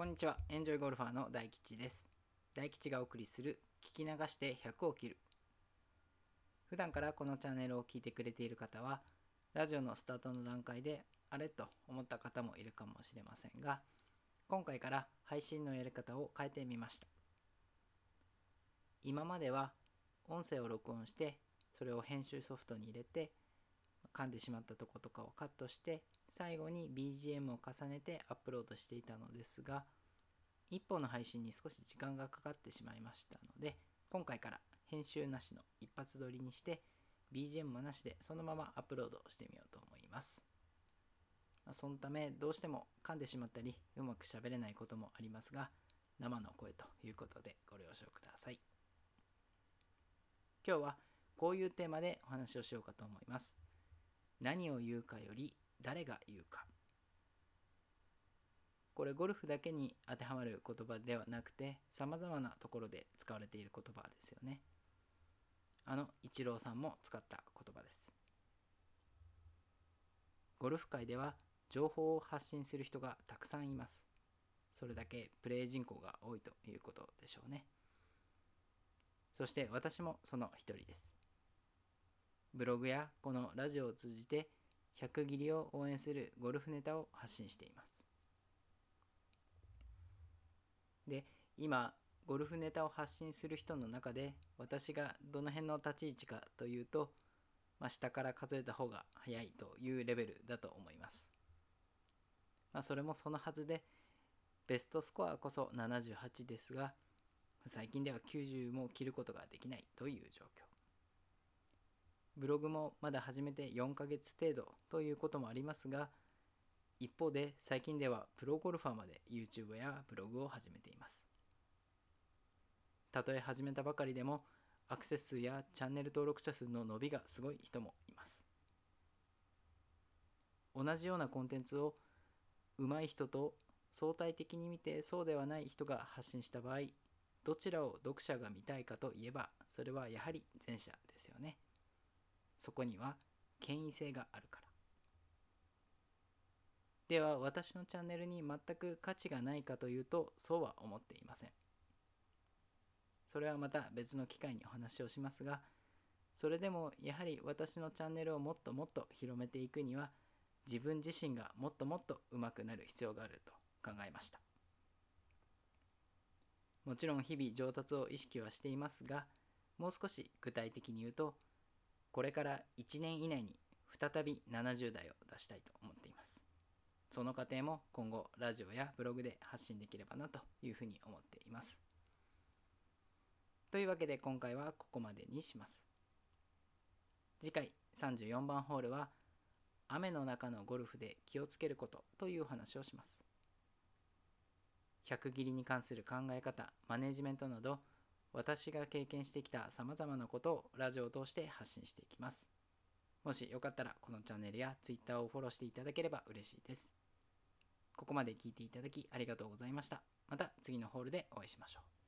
こんにちは。エンジョイゴルファーの大吉です。大吉がお送りする聞き流して100を切る。普段からこのチャンネルを聞いてくれている方は、ラジオのスタートの段階であれと思った方もいるかもしれませんが、今回から配信のやり方を変えてみました。今までは音声を録音して、それを編集ソフトに入れて、噛んでしまったとことかをカットして、最後に BGM を重ねてアップロードしていたのですが一本の配信に少し時間がかかってしまいましたので今回から編集なしの一発撮りにして BGM もなしでそのままアップロードしてみようと思います、まあ、そのためどうしても噛んでしまったりうまく喋れないこともありますが生の声ということでご了承ください。今日はこういうテーマでお話をしようかと思います。何を言うかより誰が言うか。これゴルフだけに当てはまる言葉ではなくてさまざまなところで使われている言葉ですよね。あのイチローさんも使った言葉です。ゴルフ界では情報を発信する人がたくさんいます。それだけプレイ人口が多いということでしょうね。そして私もその一人です。ブログやこのラジオを通じて100切りを応援するゴルフネタを発信しています。で、今、ゴルフネタを発信する人の中で、私がどの辺の立ち位置かというと、まあ、下から数えた方が早いというレベルだと思います。まあ、それもそのはずで、ベストスコアこそ78ですが、最近では90も切ることができないという状況。ブログもまだ始めて4ヶ月程度ということもありますが、一方で最近ではプロゴルファーまで YouTube やブログを始めています。たとえ始めたばかりでも、アクセス数やチャンネル登録者数の伸びがすごい人もいます。同じようなコンテンツを上手い人と相対的に見てそうではない人が発信した場合、どちらを読者が見たいかといえば、それはやはり前者ですよね。そこには権威性があるから。では私のチャンネルに全く価値がないかというとそうは思っていません。それはまた別の機会にお話をしますが、それでもやはり私のチャンネルをもっともっと広めていくには自分自身がもっともっと上手くなる必要があると考えました。もちろん日々上達を意識はしていますが、もう少し具体的に言うと、これから1年以内に再び70代を出したいと思っています。その過程も今後ラジオやブログで発信できればなというふうに思っています。というわけで今回はここまでにします。次回34番ホールは雨の中のゴルフで気をつけることというお話をします。100切りに関する考え方、マネジメントなど私が経験してきた様々なことをラジオを通して発信していきます。もしよかったらこのチャンネルや Twitter をフォローしていただければ嬉しいです。ここまで聞いていただきありがとうございました。また次のホールでお会いしましょう。